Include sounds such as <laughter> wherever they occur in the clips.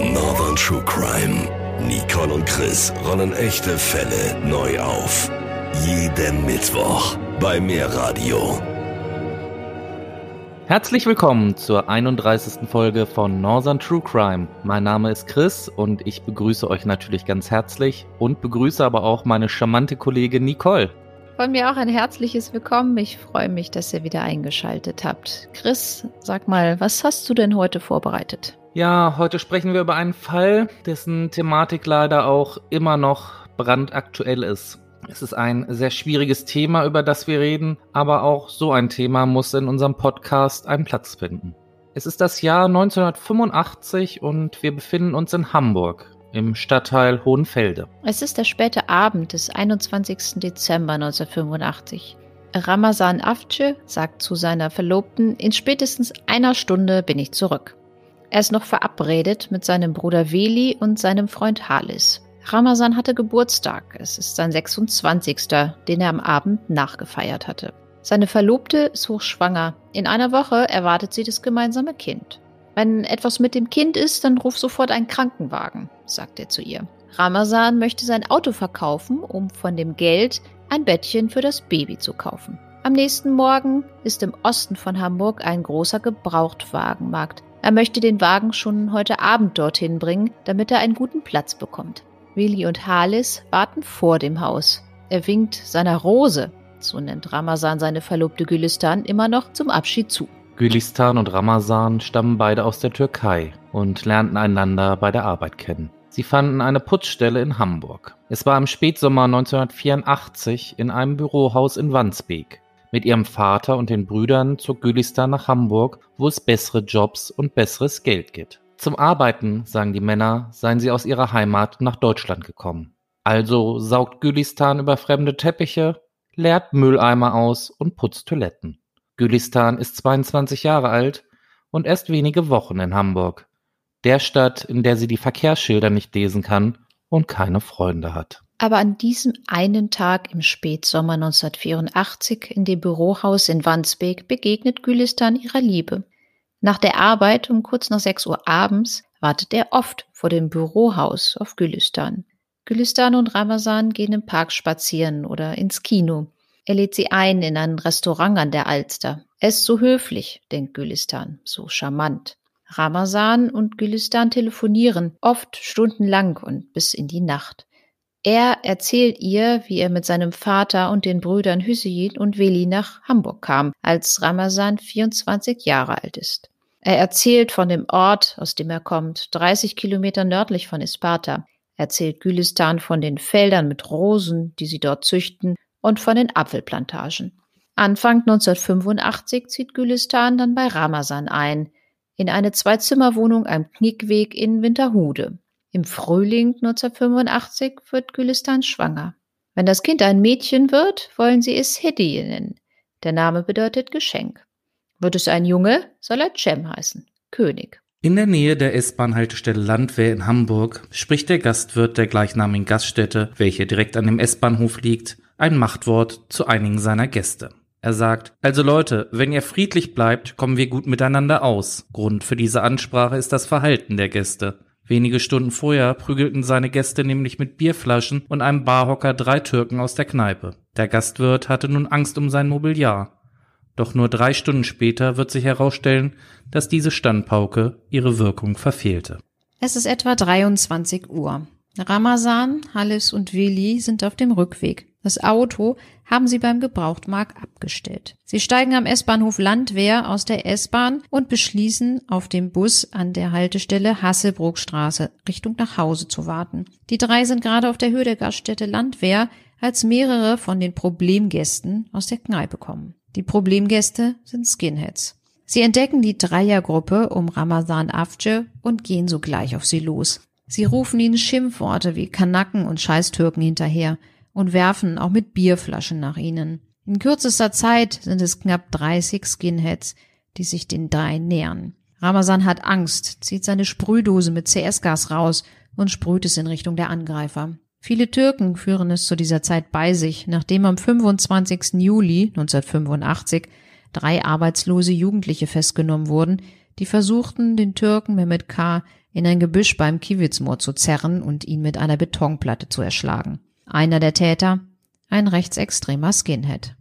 Northern True Crime. Nicole und Chris rollen echte Fälle neu auf. Jeden Mittwoch bei Mehrradio. Herzlich willkommen zur 31. Folge von Northern True Crime. Mein Name ist Chris und ich begrüße euch natürlich ganz herzlich und begrüße aber auch meine charmante Kollegin Nicole. Von mir auch ein herzliches Willkommen. Ich freue mich, dass ihr wieder eingeschaltet habt. Chris, sag mal, was hast du denn heute vorbereitet? Ja, heute sprechen wir über einen Fall, dessen Thematik leider auch immer noch brandaktuell ist. Es ist ein sehr schwieriges Thema, über das wir reden, aber auch so ein Thema muss in unserem Podcast einen Platz finden. Es ist das Jahr 1985 und wir befinden uns in Hamburg im Stadtteil Hohenfelde. Es ist der späte Abend des 21. Dezember 1985. Ramazan Afce sagt zu seiner Verlobten, in spätestens einer Stunde bin ich zurück. Er ist noch verabredet mit seinem Bruder Veli und seinem Freund Halis. Ramazan hatte Geburtstag. Es ist sein 26. den er am Abend nachgefeiert hatte. Seine Verlobte ist hochschwanger. In einer Woche erwartet sie das gemeinsame Kind. Wenn etwas mit dem Kind ist, dann ruf sofort einen Krankenwagen, sagt er zu ihr. Ramazan möchte sein Auto verkaufen, um von dem Geld ein Bettchen für das Baby zu kaufen. Am nächsten Morgen ist im Osten von Hamburg ein großer Gebrauchtwagenmarkt. Er möchte den Wagen schon heute Abend dorthin bringen, damit er einen guten Platz bekommt. Willi und Halis warten vor dem Haus. Er winkt seiner Rose, so nennt Ramazan seine Verlobte Gülistan, immer noch zum Abschied zu. Gülistan und Ramazan stammen beide aus der Türkei und lernten einander bei der Arbeit kennen. Sie fanden eine Putzstelle in Hamburg. Es war im Spätsommer 1984 in einem Bürohaus in Wandsbek. Mit ihrem Vater und den Brüdern zog Gülistan nach Hamburg, wo es bessere Jobs und besseres Geld gibt. Zum Arbeiten, sagen die Männer, seien sie aus ihrer Heimat nach Deutschland gekommen. Also saugt Gülistan über fremde Teppiche, leert Mülleimer aus und putzt Toiletten. Gülistan ist 22 Jahre alt und erst wenige Wochen in Hamburg, der Stadt, in der sie die Verkehrsschilder nicht lesen kann und keine Freunde hat. Aber an diesem einen Tag im Spätsommer 1984 in dem Bürohaus in Wandsbek begegnet Gülistan ihrer Liebe. Nach der Arbeit um kurz nach 6 Uhr abends wartet er oft vor dem Bürohaus auf Gülistan. Gülistan und Ramazan gehen im Park spazieren oder ins Kino. Er lädt sie ein in ein Restaurant an der Alster. Er ist so höflich, denkt Gülistan, so charmant. Ramazan und Gülistan telefonieren, oft stundenlang und bis in die Nacht. Er erzählt ihr, wie er mit seinem Vater und den Brüdern Hüseyin und Veli nach Hamburg kam, als Ramazan 24 Jahre alt ist. Er erzählt von dem Ort, aus dem er kommt, 30 Kilometer nördlich von Isparta. Er erzählt Gülistan von den Feldern mit Rosen, die sie dort züchten, und von den Apfelplantagen. Anfang 1985 zieht Gülistan dann bei Ramazan ein, in eine Zwei-Zimmer-Wohnung am Knickweg in Winterhude. Im Frühling 1985 wird Gülistan schwanger. Wenn das Kind ein Mädchen wird, wollen sie es Hediye nennen. Der Name bedeutet Geschenk. Wird es ein Junge, soll er Cem heißen, König. In der Nähe der S-Bahn-Haltestelle Landwehr in Hamburg spricht der Gastwirt der gleichnamigen Gaststätte, welche direkt an dem S-Bahnhof liegt, ein Machtwort zu einigen seiner Gäste. Er sagt, also Leute, wenn ihr friedlich bleibt, kommen wir gut miteinander aus. Grund für diese Ansprache ist das Verhalten der Gäste. Wenige Stunden vorher prügelten seine Gäste nämlich mit Bierflaschen und einem Barhocker drei Türken aus der Kneipe. Der Gastwirt hatte nun Angst um sein Mobiliar. Doch nur drei Stunden später wird sich herausstellen, dass diese Standpauke ihre Wirkung verfehlte. Es ist etwa 23 Uhr. Ramazan, Halis und Willi sind auf dem Rückweg. Das Auto haben sie beim Gebrauchtmarkt abgestellt. Sie steigen am S-Bahnhof Landwehr aus der S-Bahn und beschließen, auf dem Bus an der Haltestelle Hasselbrookstraße Richtung nach Hause zu warten. Die drei sind gerade auf der Höhe der Gaststätte Landwehr, als mehrere von den Problemgästen aus der Kneipe kommen. Die Problemgäste sind Skinheads. Sie entdecken die Dreiergruppe um Ramazan Afce und gehen sogleich auf sie los. Sie rufen ihnen Schimpfworte wie Kanacken und Scheißtürken hinterher – und werfen auch mit Bierflaschen nach ihnen. In kürzester Zeit sind es knapp 30 Skinheads, die sich den drei nähern. Ramazan hat Angst, zieht seine Sprühdose mit CS-Gas raus und sprüht es in Richtung der Angreifer. Viele Türken führen es zu dieser Zeit bei sich, nachdem am 25. Juli 1985 drei arbeitslose Jugendliche festgenommen wurden, Die versuchten, den Türken Mehmet K. in ein Gebüsch beim Kiwitzmoor zu zerren und ihn mit einer Betonplatte zu erschlagen. Einer der Täter, ein rechtsextremer Skinhead.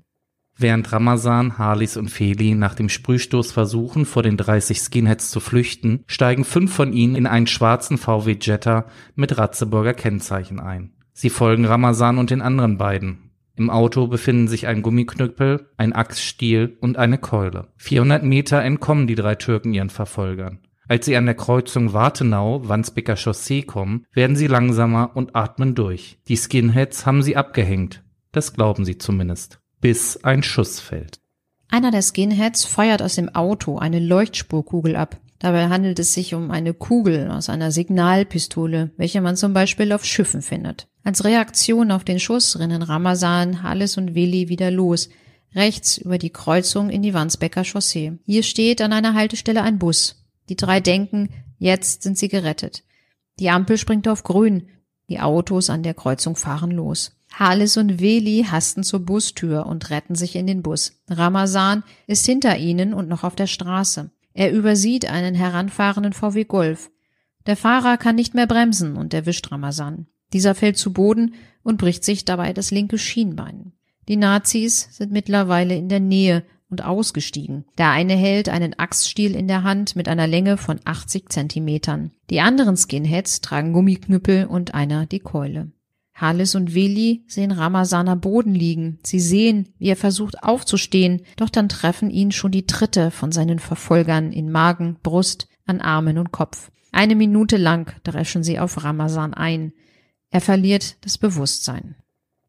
Während Ramazan, Harlis und Feli nach dem Sprühstoß versuchen, vor den 30 Skinheads zu flüchten, steigen fünf von ihnen in einen schwarzen VW Jetta mit Ratzeburger Kennzeichen ein. Sie folgen Ramazan und den anderen beiden. Im Auto befinden sich ein Gummiknüppel, ein Axtstiel und eine Keule. 400 Meter entkommen die drei Türken ihren Verfolgern. Als sie an der Kreuzung Wartenau-Wandsbeker Chaussee kommen, werden sie langsamer und atmen durch. Die Skinheads haben sie abgehängt. Das glauben sie zumindest. Bis ein Schuss fällt. Einer der Skinheads feuert aus dem Auto eine Leuchtspurkugel ab. Dabei handelt es sich um eine Kugel aus einer Signalpistole, welche man zum Beispiel auf Schiffen findet. Als Reaktion auf den Schuss rennen Ramazan, Halles und Willi wieder los, rechts über die Kreuzung in die Wandsbecker Chaussee. Hier steht an einer Haltestelle ein Bus. Die drei denken, jetzt sind sie gerettet. Die Ampel springt auf grün. Die Autos an der Kreuzung fahren los. Halis und Veli hasten zur Bustür und retten sich in den Bus. Ramazan ist hinter ihnen und noch auf der Straße. Er übersieht einen heranfahrenden VW Golf. Der Fahrer kann nicht mehr bremsen und erwischt Ramazan. Dieser fällt zu Boden und bricht sich dabei das linke Schienbein. Die Nazis sind mittlerweile in der Nähe und ausgestiegen. Der eine hält einen Axtstiel in der Hand mit einer Länge von 80 Zentimetern. Die anderen Skinheads tragen Gummiknüppel und einer die Keule. Halis und Willi sehen Ramazan am Boden liegen. Sie sehen, wie er versucht aufzustehen, doch dann treffen ihn schon die Tritte von seinen Verfolgern in Magen, Brust, an Armen und Kopf. Eine Minute lang dreschen sie auf Ramazan ein. Er verliert das Bewusstsein.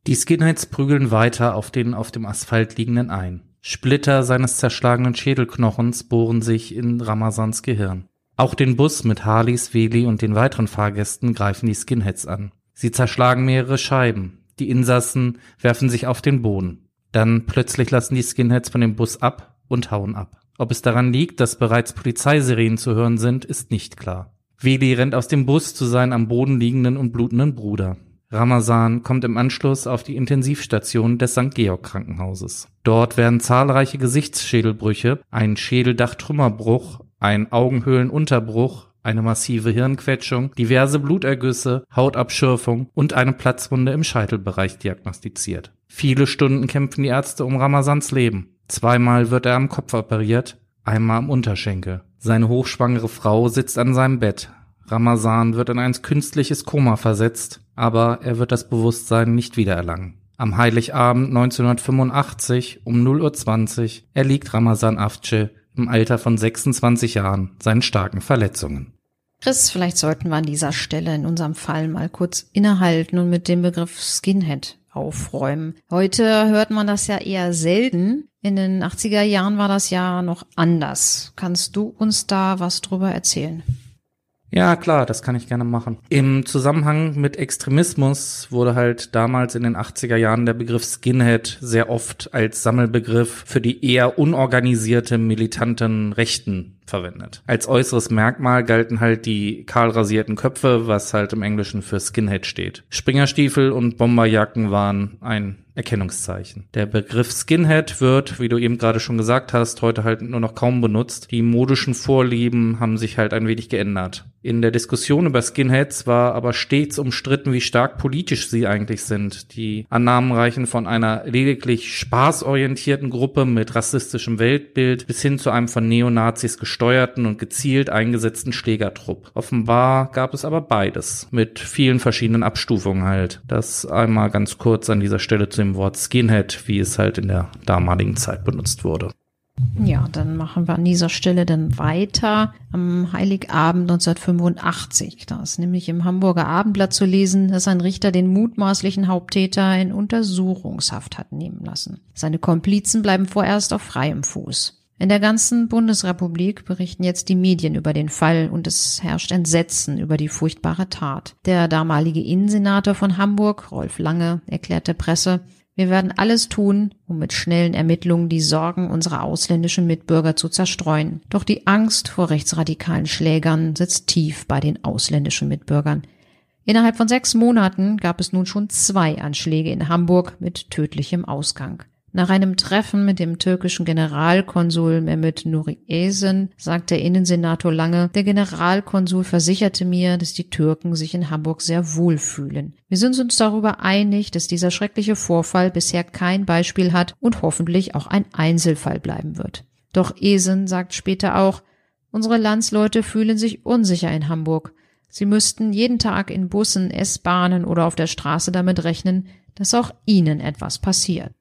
Die Skinheads prügeln weiter auf den auf dem Asphalt liegenden ein. Splitter seines zerschlagenen Schädelknochens bohren sich in Ramazans Gehirn. Auch den Bus mit Harleys, Weli und den weiteren Fahrgästen greifen die Skinheads an. Sie zerschlagen mehrere Scheiben. Die Insassen werfen sich auf den Boden. Dann plötzlich lassen die Skinheads von dem Bus ab und hauen ab. Ob es daran liegt, dass bereits Polizeisirenen zu hören sind, ist nicht klar. Veli rennt aus dem Bus zu seinem am Boden liegenden und blutenden Bruder. Ramazan kommt im Anschluss auf die Intensivstation des St. Georg Krankenhauses. Dort werden zahlreiche Gesichtsschädelbrüche, ein Schädeldachtrümmerbruch, ein Augenhöhlenunterbruch, eine massive Hirnquetschung, diverse Blutergüsse, Hautabschürfung und eine Platzwunde im Scheitelbereich diagnostiziert. Viele Stunden kämpfen die Ärzte um Ramazans Leben. Zweimal wird er am Kopf operiert, einmal am Unterschenkel. Seine hochschwangere Frau sitzt an seinem Bett. Ramazan wird in ein künstliches Koma versetzt, aber er wird das Bewusstsein nicht wiedererlangen. Am Heiligabend 1985 um 0.20 Uhr erliegt Ramazan Afce im Alter von 26 Jahren seinen starken Verletzungen. Chris, vielleicht sollten wir an dieser Stelle in unserem Fall mal kurz innehalten und mit dem Begriff Skinhead aufräumen. Heute hört man das ja eher selten. In den 80er Jahren war das ja noch anders. Kannst du uns da was drüber erzählen? Ja, klar, das kann ich gerne machen. Im Zusammenhang mit Extremismus wurde halt damals in den 80er Jahren der Begriff Skinhead sehr oft als Sammelbegriff für die eher unorganisierte militanten Rechten verwendet. Als äußeres Merkmal galten halt die kahlrasierten Köpfe, was halt im Englischen für Skinhead steht. Springerstiefel und Bomberjacken waren ein Erkennungszeichen. Der Begriff Skinhead wird, wie du eben gerade schon gesagt hast, heute halt nur noch kaum benutzt. Die modischen Vorlieben haben sich halt ein wenig geändert. In der Diskussion über Skinheads war aber stets umstritten, wie stark politisch sie eigentlich sind. Die Annahmen reichen von einer lediglich spaßorientierten Gruppe mit rassistischem Weltbild bis hin zu einem von Neonazis gesteuerten und gezielt eingesetzten Schlägertrupp. Offenbar gab es aber beides, mit vielen verschiedenen Abstufungen halt. Das einmal ganz kurz an dieser Stelle zu dem Wort Skinhead, wie es halt in der damaligen Zeit benutzt wurde. Ja, dann machen wir an dieser Stelle dann weiter am Heiligabend 1985. Da ist nämlich im Hamburger Abendblatt zu lesen, dass ein Richter den mutmaßlichen Haupttäter in Untersuchungshaft hat nehmen lassen. Seine Komplizen bleiben vorerst auf freiem Fuß. In der ganzen Bundesrepublik berichten jetzt die Medien über den Fall und es herrscht Entsetzen über die furchtbare Tat. Der damalige Innensenator von Hamburg, Rolf Lange, erklärt der Presse, wir werden alles tun, um mit schnellen Ermittlungen die Sorgen unserer ausländischen Mitbürger zu zerstreuen. Doch die Angst vor rechtsradikalen Schlägern sitzt tief bei den ausländischen Mitbürgern. Innerhalb von sechs Monaten gab es nun schon zwei Anschläge in Hamburg mit tödlichem Ausgang. Nach einem Treffen mit dem türkischen Generalkonsul Mehmet Nuri Esen sagt der Innensenator Lange, der Generalkonsul versicherte mir, dass die Türken sich in Hamburg sehr wohl fühlen. Wir sind uns darüber einig, dass dieser schreckliche Vorfall bisher kein Beispiel hat und hoffentlich auch ein Einzelfall bleiben wird. Doch Esen sagt später auch, unsere Landsleute fühlen sich unsicher in Hamburg. Sie müssten jeden Tag in Bussen, S-Bahnen oder auf der Straße damit rechnen, dass auch ihnen etwas passiert.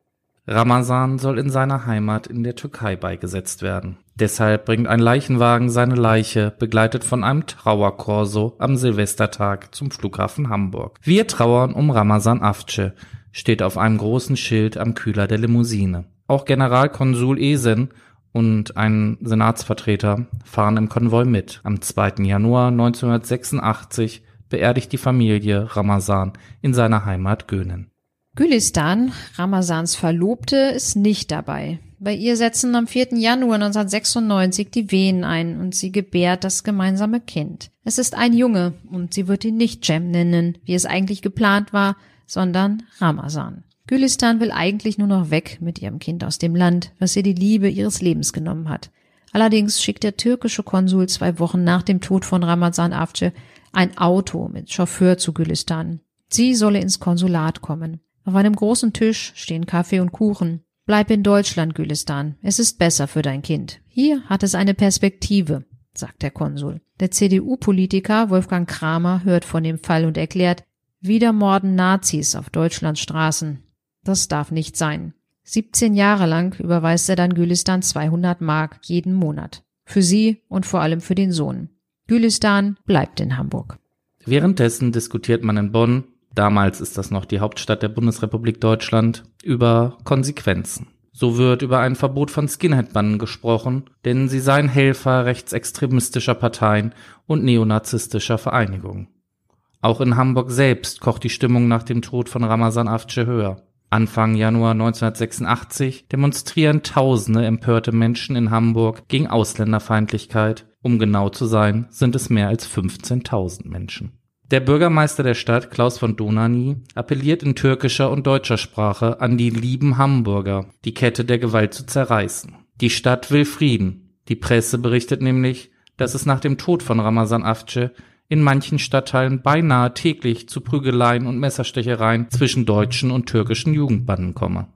Ramazan soll in seiner Heimat in der Türkei beigesetzt werden. Deshalb bringt ein Leichenwagen seine Leiche, begleitet von einem Trauerkorso, am Silvestertag zum Flughafen Hamburg. Wir trauern um Ramazan Afce, steht auf einem großen Schild am Kühler der Limousine. Auch Generalkonsul Esen und ein Senatsvertreter fahren im Konvoi mit. Am 2. Januar 1986 beerdigt die Familie Ramazan in seiner Heimat Gönen. Gülistan, Ramazans Verlobte, ist nicht dabei. Bei ihr setzen am 4. Januar 1996 die Wehen ein und sie gebärt das gemeinsame Kind. Es ist ein Junge und sie wird ihn nicht Cem nennen, wie es eigentlich geplant war, sondern Ramazan. Gülistan will eigentlich nur noch weg mit ihrem Kind aus dem Land, was ihr die Liebe ihres Lebens genommen hat. Allerdings schickt der türkische Konsul zwei Wochen nach dem Tod von Ramazan Avcı ein Auto mit Chauffeur zu Gülistan. Sie solle ins Konsulat kommen. Auf einem großen Tisch stehen Kaffee und Kuchen. Bleib in Deutschland, Gülistan. Es ist besser für dein Kind. Hier hat es eine Perspektive, sagt der Konsul. Der CDU-Politiker Wolfgang Kramer hört von dem Fall und erklärt, wieder morden Nazis auf Deutschlands Straßen. Das darf nicht sein. 17 Jahre lang überweist er dann Gülistan 200 Mark jeden Monat. Für sie und vor allem für den Sohn. Gülistan bleibt in Hamburg. Währenddessen diskutiert man in Bonn damals ist das noch die Hauptstadt der Bundesrepublik Deutschland, über Konsequenzen. So wird über ein Verbot von Skinhead-Bannen gesprochen, denn sie seien Helfer rechtsextremistischer Parteien und neonazistischer Vereinigungen. Auch in Hamburg selbst kocht die Stimmung nach dem Tod von Ramazan Avcı höher. Anfang Januar 1986 demonstrieren tausende empörte Menschen in Hamburg gegen Ausländerfeindlichkeit. Um genau zu sein, sind es mehr als 15.000 Menschen. Der Bürgermeister der Stadt, Klaus von Donani, appelliert in türkischer und deutscher Sprache an die lieben Hamburger, die Kette der Gewalt zu zerreißen. Die Stadt will Frieden. Die Presse berichtet nämlich, dass es nach dem Tod von Ramazan Afce in manchen Stadtteilen beinahe täglich zu Prügeleien und Messerstechereien zwischen deutschen und türkischen Jugendbanden komme.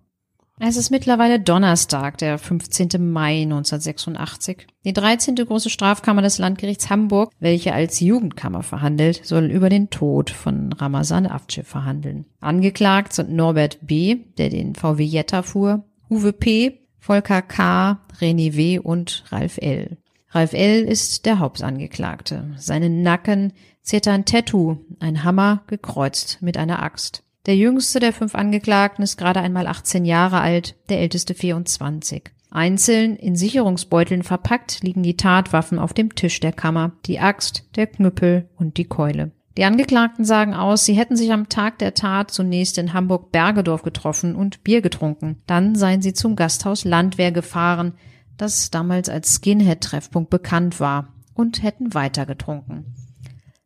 Es ist mittlerweile Donnerstag, der 15. Mai 1986. Die 13. große Strafkammer des Landgerichts Hamburg, welche als Jugendkammer verhandelt, soll über den Tod von Ramazan Avcı verhandeln. Angeklagt sind Norbert B., der den VW Jetta fuhr, Uwe P., Volker K., René W. und Ralf L. Ralf L. ist der Hauptangeklagte. Seinen Nacken ziert ein Tattoo, ein Hammer gekreuzt mit einer Axt. Der jüngste der fünf Angeklagten ist gerade einmal 18 Jahre alt, der älteste 24. Einzeln in Sicherungsbeuteln verpackt liegen die Tatwaffen auf dem Tisch der Kammer, die Axt, der Knüppel und die Keule. Die Angeklagten sagen aus, sie hätten sich am Tag der Tat zunächst in Hamburg-Bergedorf getroffen und Bier getrunken. Dann seien sie zum Gasthaus Landwehr gefahren, das damals als Skinhead-Treffpunkt bekannt war, und hätten weiter getrunken.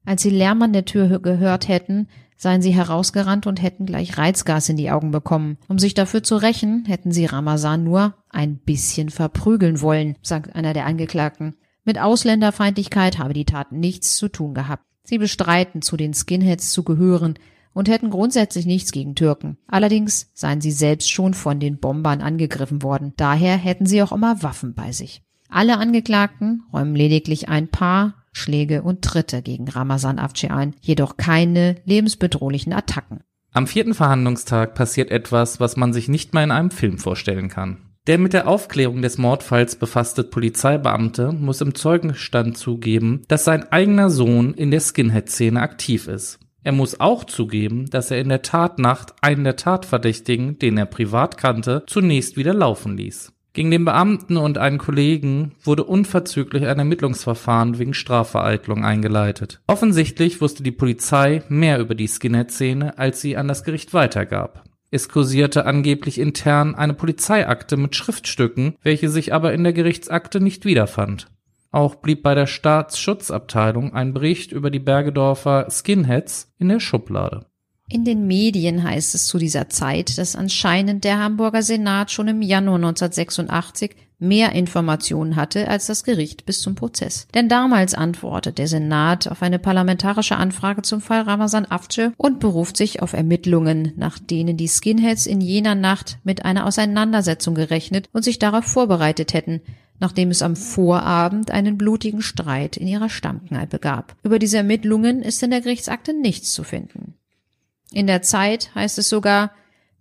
Als sie Lärm an der Tür gehört hätten, seien sie herausgerannt und hätten gleich Reizgas in die Augen bekommen. Um sich dafür zu rächen, hätten sie Ramazan nur ein bisschen verprügeln wollen, sagt einer der Angeklagten. Mit Ausländerfeindlichkeit habe die Tat nichts zu tun gehabt. Sie bestreiten, zu den Skinheads zu gehören und hätten grundsätzlich nichts gegen Türken. Allerdings seien sie selbst schon von den Bombern angegriffen worden. Daher hätten sie auch immer Waffen bei sich. Alle Angeklagten räumen lediglich ein paar Schläge und Tritte gegen Ramazan Avcı ein, jedoch keine lebensbedrohlichen Attacken. Am vierten Verhandlungstag passiert etwas, was man sich nicht mal in einem Film vorstellen kann. Der mit der Aufklärung des Mordfalls befasste Polizeibeamte muss im Zeugenstand zugeben, dass sein eigener Sohn in der Skinhead-Szene aktiv ist. Er muss auch zugeben, dass er in der Tatnacht einen der Tatverdächtigen, den er privat kannte, zunächst wieder laufen ließ. Gegen den Beamten und einen Kollegen wurde unverzüglich ein Ermittlungsverfahren wegen Strafvereitlung eingeleitet. Offensichtlich wusste die Polizei mehr über die Skinhead-Szene, als sie an das Gericht weitergab. Es kursierte angeblich intern eine Polizeiakte mit Schriftstücken, welche sich aber in der Gerichtsakte nicht wiederfand. Auch blieb bei der Staatsschutzabteilung ein Bericht über die Bergedorfer Skinheads in der Schublade. In den Medien heißt es zu dieser Zeit, dass anscheinend der Hamburger Senat schon im Januar 1986 mehr Informationen hatte als das Gericht bis zum Prozess. Denn damals antwortet der Senat auf eine parlamentarische Anfrage zum Fall Ramazan Afce und beruft sich auf Ermittlungen, nach denen die Skinheads in jener Nacht mit einer Auseinandersetzung gerechnet und sich darauf vorbereitet hätten, nachdem es am Vorabend einen blutigen Streit in ihrer Stammkneipe gab. Über diese Ermittlungen ist in der Gerichtsakte nichts zu finden. In der Zeit heißt es sogar,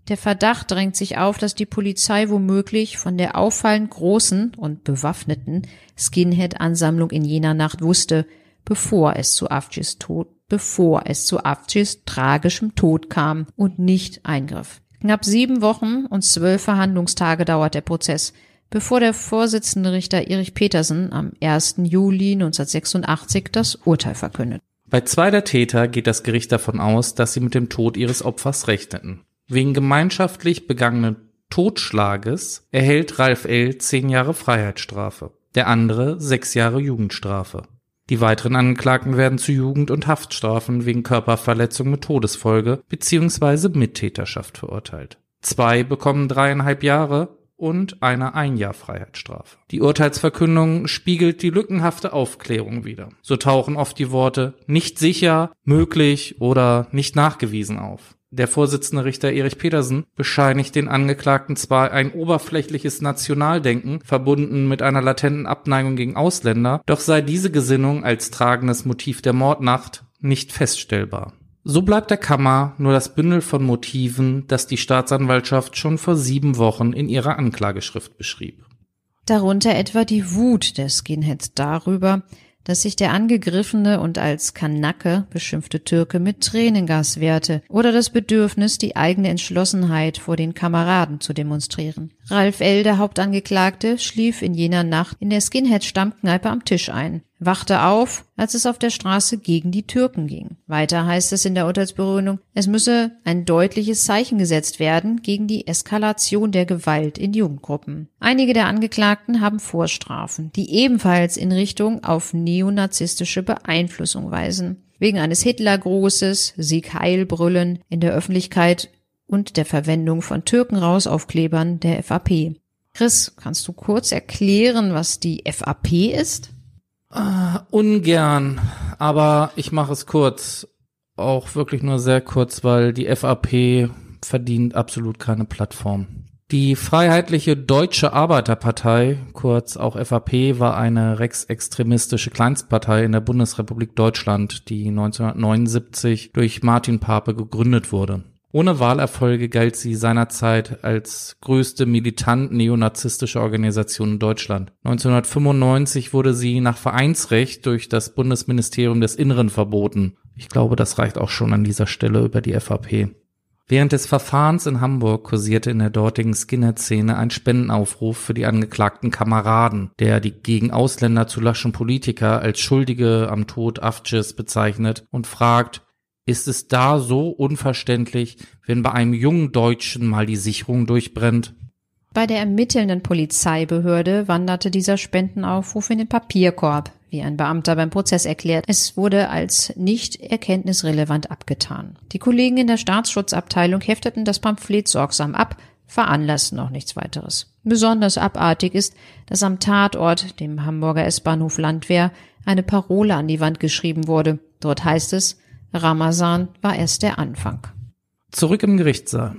der Verdacht drängt sich auf, dass die Polizei womöglich von der auffallend großen und bewaffneten Skinhead-Ansammlung in jener Nacht wusste, bevor es zu Afjis Tod, bevor es zu Afjis tragischem Tod kam und nicht eingriff. Knapp sieben Wochen und zwölf Verhandlungstage dauert der Prozess, bevor der Vorsitzende Richter Erich Petersen am 1. Juli 1986 das Urteil verkündet. Bei zwei der Täter geht das Gericht davon aus, dass sie mit dem Tod ihres Opfers rechneten. Wegen gemeinschaftlich begangenen Totschlages erhält Ralf L. zehn Jahre Freiheitsstrafe, der andere sechs Jahre Jugendstrafe. Die weiteren Angeklagten werden zu Jugend- und Haftstrafen wegen Körperverletzung mit Todesfolge bzw. Mittäterschaft verurteilt. Zwei bekommen dreieinhalb Jahre und einer ein Jahr Freiheitsstrafe. Die Urteilsverkündung spiegelt die lückenhafte Aufklärung wider. So tauchen oft die Worte nicht sicher, möglich oder nicht nachgewiesen auf. Der Vorsitzende Richter Erich Petersen bescheinigt den Angeklagten zwar ein oberflächliches Nationaldenken, verbunden mit einer latenten Abneigung gegen Ausländer, doch sei diese Gesinnung als tragendes Motiv der Mordnacht nicht feststellbar. So bleibt der Kammer nur das Bündel von Motiven, das die Staatsanwaltschaft schon vor sieben Wochen in ihrer Anklageschrift beschrieb. Darunter etwa die Wut der Skinheads darüber, dass sich der angegriffene und als Kanacke beschimpfte Türke mit Tränengas wehrte oder das Bedürfnis, die eigene Entschlossenheit vor den Kameraden zu demonstrieren. Ralf L., der Hauptangeklagte, schlief in jener Nacht in der Skinhead-Stammkneipe am Tisch ein, wachte auf, als es auf der Straße gegen die Türken ging. Weiter heißt es in der Urteilsbegründung, es müsse ein deutliches Zeichen gesetzt werden gegen die Eskalation der Gewalt in Jugendgruppen. Einige der Angeklagten haben Vorstrafen, die ebenfalls in Richtung auf neonazistische Beeinflussung weisen. Wegen eines Hitlergrußes, Sieg Heil brüllen in der Öffentlichkeit und der Verwendung von Türkenrausaufklebern der FAP. Chris, kannst du kurz erklären, was die FAP ist? Uh, ungern, aber ich mache es kurz. Auch wirklich nur sehr kurz, weil die FAP verdient absolut keine Plattform. Die Freiheitliche Deutsche Arbeiterpartei, kurz auch FAP, war eine rechtsextremistische Kleinstpartei in der Bundesrepublik Deutschland, die 1979 durch Martin Pape gegründet wurde. Ohne Wahlerfolge galt sie seinerzeit als größte militant neonazistische Organisation in Deutschland. 1995 wurde sie nach Vereinsrecht durch das Bundesministerium des Inneren verboten. Ich glaube, das reicht auch schon an dieser Stelle über die FAP. Während des Verfahrens in Hamburg kursierte in der dortigen Skinhead-Szene ein Spendenaufruf für die angeklagten Kameraden, der die gegen Ausländer zu laschen Politiker als Schuldige am Tod Afcis bezeichnet und fragt, ist es da so unverständlich, wenn bei einem jungen Deutschen mal die Sicherung durchbrennt? Bei der ermittelnden Polizeibehörde wanderte dieser Spendenaufruf in den Papierkorb, wie ein Beamter beim Prozess erklärt. Es wurde als nicht erkenntnisrelevant abgetan. Die Kollegen in der Staatsschutzabteilung hefteten das Pamphlet sorgsam ab, veranlassten noch nichts weiteres. Besonders abartig ist, dass am Tatort, dem Hamburger S-Bahnhof Landwehr, eine Parole an die Wand geschrieben wurde. Dort heißt es, Ramazan war erst der Anfang. Zurück im Gerichtssaal.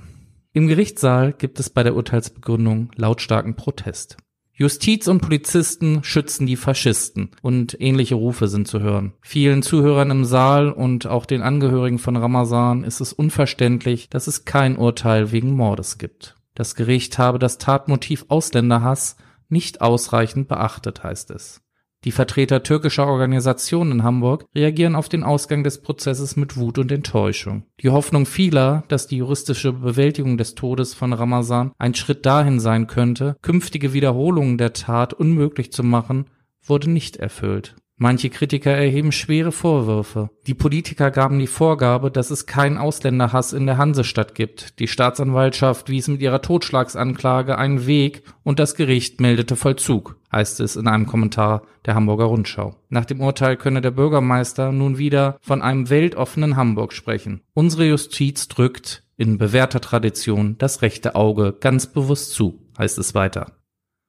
Im Gerichtssaal gibt es bei der Urteilsbegründung lautstarken Protest. Justiz und Polizisten schützen die Faschisten und ähnliche Rufe sind zu hören. Vielen Zuhörern im Saal und auch den Angehörigen von Ramazan ist es unverständlich, dass es kein Urteil wegen Mordes gibt. Das Gericht habe das Tatmotiv Ausländerhass nicht ausreichend beachtet, heißt es. Die Vertreter türkischer Organisationen in Hamburg reagieren auf den Ausgang des Prozesses mit Wut und Enttäuschung. Die Hoffnung vieler, dass die juristische Bewältigung des Todes von Ramazan ein Schritt dahin sein könnte, künftige Wiederholungen der Tat unmöglich zu machen, wurde nicht erfüllt. Manche Kritiker erheben schwere Vorwürfe. Die Politiker gaben die Vorgabe, dass es keinen Ausländerhass in der Hansestadt gibt. Die Staatsanwaltschaft wies mit ihrer Totschlagsanklage einen Weg und das Gericht meldete Vollzug. Heißt es in einem Kommentar der Hamburger Rundschau. Nach dem Urteil könne der Bürgermeister nun wieder von einem weltoffenen Hamburg sprechen. Unsere Justiz drückt in bewährter Tradition das rechte Auge ganz bewusst zu, heißt es weiter.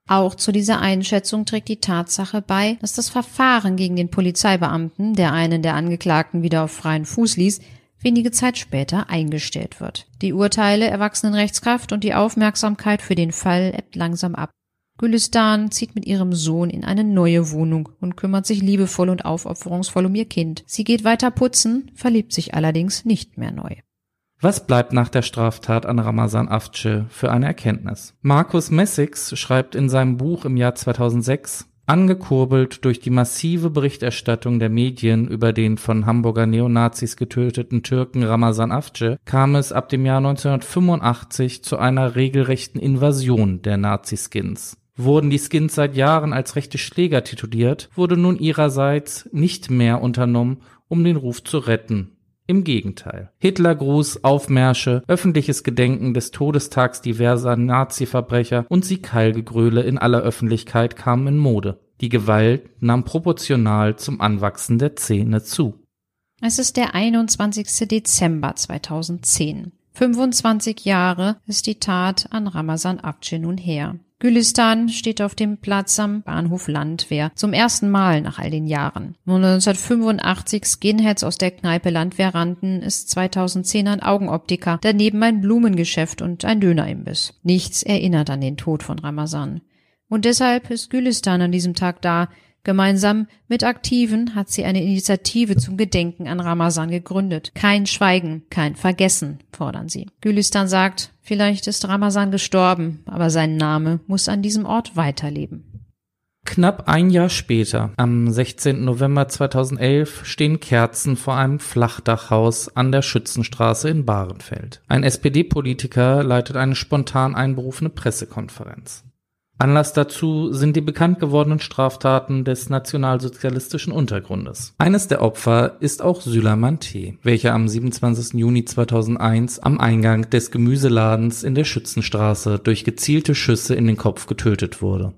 Auch zu dieser Einschätzung trägt die Tatsache bei, dass das Verfahren gegen den Polizeibeamten, der einen der Angeklagten wieder auf freien Fuß ließ, wenige Zeit später eingestellt wird. Die Urteile erwachsen in Rechtskraft und die Aufmerksamkeit für den Fall ebbt langsam ab. Gülistan zieht mit ihrem Sohn in eine neue Wohnung und kümmert sich liebevoll und aufopferungsvoll um ihr Kind. Sie geht weiter putzen, verliebt sich allerdings nicht mehr neu. Was bleibt nach der Straftat an Ramazan Afce für eine Erkenntnis? Markus Messix schreibt in seinem Buch im Jahr 2006, Angekurbelt durch die massive Berichterstattung der Medien über den von Hamburger Neonazis getöteten Türken Ramazan Afce kam es ab dem Jahr 1985 zu einer regelrechten Invasion der Naziskins. Wurden die Skins seit Jahren als rechte Schläger tituliert, wurde nun ihrerseits nicht mehr unternommen, um den Ruf zu retten. Im Gegenteil. Hitlergruß, Aufmärsche, öffentliches Gedenken des Todestags diverser Nazi-Verbrecher und Siegheilgegröle in aller Öffentlichkeit kamen in Mode. Die Gewalt nahm proportional zum Anwachsen der Szene zu. Es ist der 21. Dezember 2010. 25 Jahre ist die Tat an Ramazan Akce nun her. Gülistan steht auf dem Platz am Bahnhof Landwehr zum ersten Mal nach all den Jahren. Nur 1985 Skinheads aus der Kneipe Landwehr rannten, ist 2010 ein Augenoptiker, daneben ein Blumengeschäft und ein Dönerimbiss. Nichts erinnert an den Tod von Ramazan. Und deshalb ist Gülistan an diesem Tag da, Gemeinsam mit Aktiven hat sie eine Initiative zum Gedenken an Ramazan gegründet. Kein Schweigen, kein Vergessen, fordern sie. Gülistan sagt, vielleicht ist Ramazan gestorben, aber sein Name muss an diesem Ort weiterleben. Knapp ein Jahr später, am 16. November 2011, stehen Kerzen vor einem Flachdachhaus an der Schützenstraße in Bahrenfeld. Ein SPD-Politiker leitet eine spontan einberufene Pressekonferenz. Anlass dazu sind die bekannt gewordenen Straftaten des nationalsozialistischen Untergrundes. Eines der Opfer ist auch Süleyman T., welcher am 27. Juni 2001 am Eingang des Gemüseladens in der Schützenstraße durch gezielte Schüsse in den Kopf getötet wurde.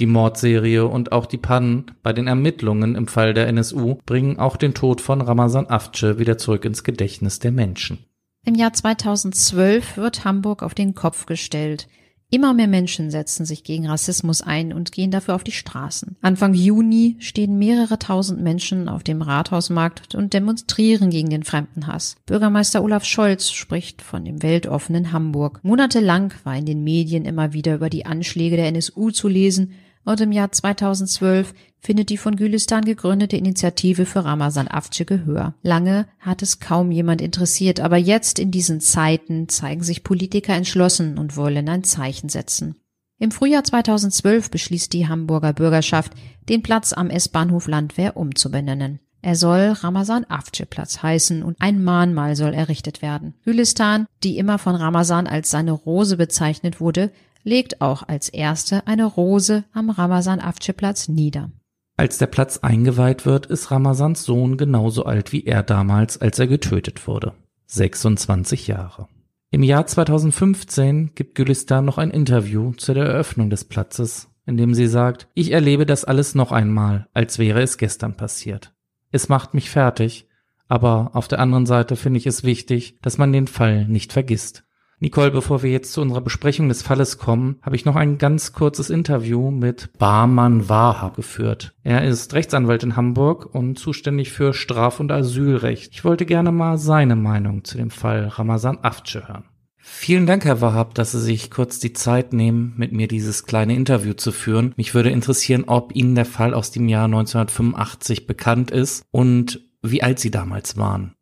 Die Mordserie und auch die Pannen bei den Ermittlungen im Fall der NSU bringen auch den Tod von Ramazan Afce wieder zurück ins Gedächtnis der Menschen. Im Jahr 2012 wird Hamburg auf den Kopf gestellt. Immer mehr Menschen setzen sich gegen Rassismus ein und gehen dafür auf die Straßen. Anfang Juni stehen mehrere tausend Menschen auf dem Rathausmarkt und demonstrieren gegen den Fremdenhass. Bürgermeister Olaf Scholz spricht von dem weltoffenen Hamburg. Monatelang war in den Medien immer wieder über die Anschläge der NSU zu lesen und im Jahr 2012 findet die von Gülistan gegründete Initiative für Ramazan Afce Gehör. Lange hat es kaum jemand interessiert, aber jetzt in diesen Zeiten zeigen sich Politiker entschlossen und wollen ein Zeichen setzen. Im Frühjahr 2012 beschließt die Hamburger Bürgerschaft, den Platz am S-Bahnhof Landwehr umzubenennen. Er soll Ramazan Afce Platz heißen und ein Mahnmal soll errichtet werden. Gülistan, die immer von Ramazan als seine Rose bezeichnet wurde, legt auch als erste eine Rose am Ramazan Afce Platz nieder. Als der Platz eingeweiht wird, ist Ramazans Sohn genauso alt wie er damals, als er getötet wurde. 26 Jahre. Im Jahr 2015 gibt Gülistan noch ein Interview zu der Eröffnung des Platzes, in dem sie sagt, ich erlebe das alles noch einmal, als wäre es gestern passiert. Es macht mich fertig, aber auf der anderen Seite finde ich es wichtig, dass man den Fall nicht vergisst. Nicole, bevor wir jetzt zu unserer Besprechung des Falles kommen, habe ich noch ein ganz kurzes Interview mit Barman Waha geführt. Er ist Rechtsanwalt in Hamburg und zuständig für Straf- und Asylrecht. Ich wollte gerne mal seine Meinung zu dem Fall Ramazan Afce hören. Vielen Dank, Herr Wahab, dass Sie sich kurz die Zeit nehmen, mit mir dieses kleine Interview zu führen. Mich würde interessieren, ob Ihnen der Fall aus dem Jahr 1985 bekannt ist und wie alt Sie damals waren.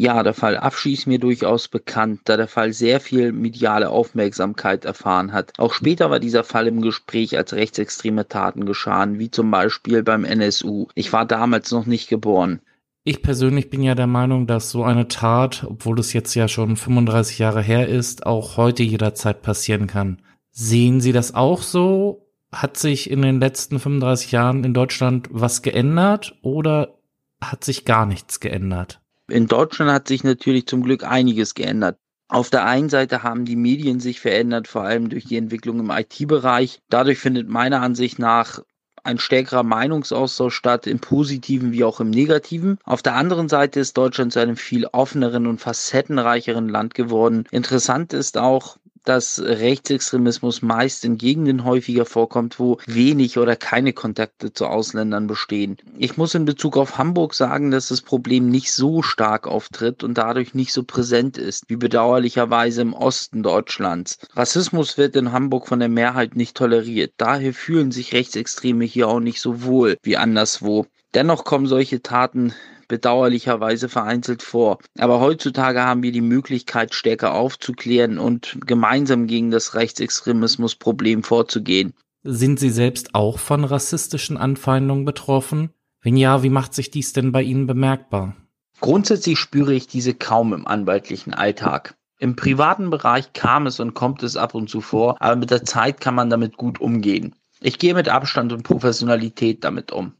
Ja, der Fall Afschi ist mir durchaus bekannt, da der Fall sehr viel mediale Aufmerksamkeit erfahren hat. Auch später war dieser Fall im Gespräch, als rechtsextreme Taten geschahen, wie zum Beispiel beim NSU. Ich war damals noch nicht geboren. Ich persönlich bin ja der Meinung, dass so eine Tat, obwohl es jetzt ja schon 35 Jahre her ist, auch heute jederzeit passieren kann. Sehen Sie das auch so? Hat sich in den letzten 35 Jahren in Deutschland was geändert oder hat sich gar nichts geändert? In Deutschland hat sich natürlich zum Glück einiges geändert. Auf der einen Seite haben die Medien sich verändert, vor allem durch die Entwicklung im IT-Bereich. Dadurch findet meiner Ansicht nach ein stärkerer Meinungsaustausch statt, im positiven wie auch im negativen. Auf der anderen Seite ist Deutschland zu einem viel offeneren und facettenreicheren Land geworden. Interessant ist auch, dass Rechtsextremismus meist in Gegenden häufiger vorkommt, wo wenig oder keine Kontakte zu Ausländern bestehen. Ich muss in Bezug auf Hamburg sagen, dass das Problem nicht so stark auftritt und dadurch nicht so präsent ist, wie bedauerlicherweise im Osten Deutschlands. Rassismus wird in Hamburg von der Mehrheit nicht toleriert. Daher fühlen sich Rechtsextreme hier auch nicht so wohl wie anderswo. Dennoch kommen solche Taten bedauerlicherweise vereinzelt vor. Aber heutzutage haben wir die Möglichkeit, stärker aufzuklären und gemeinsam gegen das Rechtsextremismusproblem vorzugehen. Sind Sie selbst auch von rassistischen Anfeindungen betroffen? Wenn ja, wie macht sich dies denn bei Ihnen bemerkbar? Grundsätzlich spüre ich diese kaum im anwaltlichen Alltag. Im privaten Bereich kam es und kommt es ab und zu vor, aber mit der Zeit kann man damit gut umgehen. Ich gehe mit Abstand und Professionalität damit um.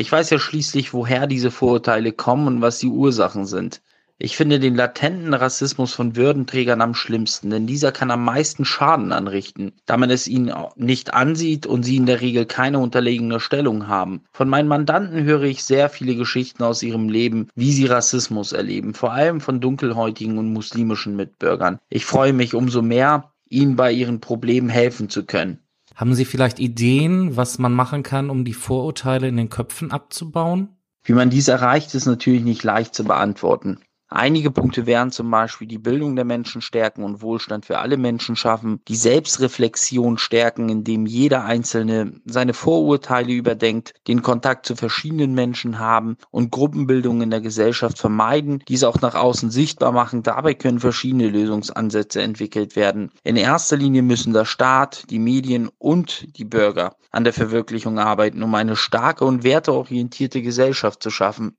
Ich weiß ja schließlich, woher diese Vorurteile kommen und was die Ursachen sind. Ich finde den latenten Rassismus von Würdenträgern am schlimmsten, denn dieser kann am meisten Schaden anrichten, da man es ihnen nicht ansieht und sie in der Regel keine unterlegene Stellung haben. Von meinen Mandanten höre ich sehr viele Geschichten aus ihrem Leben, wie sie Rassismus erleben, vor allem von dunkelhäutigen und muslimischen Mitbürgern. Ich freue mich umso mehr, ihnen bei ihren Problemen helfen zu können. Haben Sie vielleicht Ideen, was man machen kann, um die Vorurteile in den Köpfen abzubauen? Wie man dies erreicht, ist natürlich nicht leicht zu beantworten. Einige Punkte wären zum Beispiel die Bildung der Menschen stärken und Wohlstand für alle Menschen schaffen, die Selbstreflexion stärken, indem jeder Einzelne seine Vorurteile überdenkt, den Kontakt zu verschiedenen Menschen haben und Gruppenbildung in der Gesellschaft vermeiden, diese auch nach außen sichtbar machen. Dabei können verschiedene Lösungsansätze entwickelt werden. In erster Linie müssen der Staat, die Medien und die Bürger an der Verwirklichung arbeiten, um eine starke und werteorientierte Gesellschaft zu schaffen.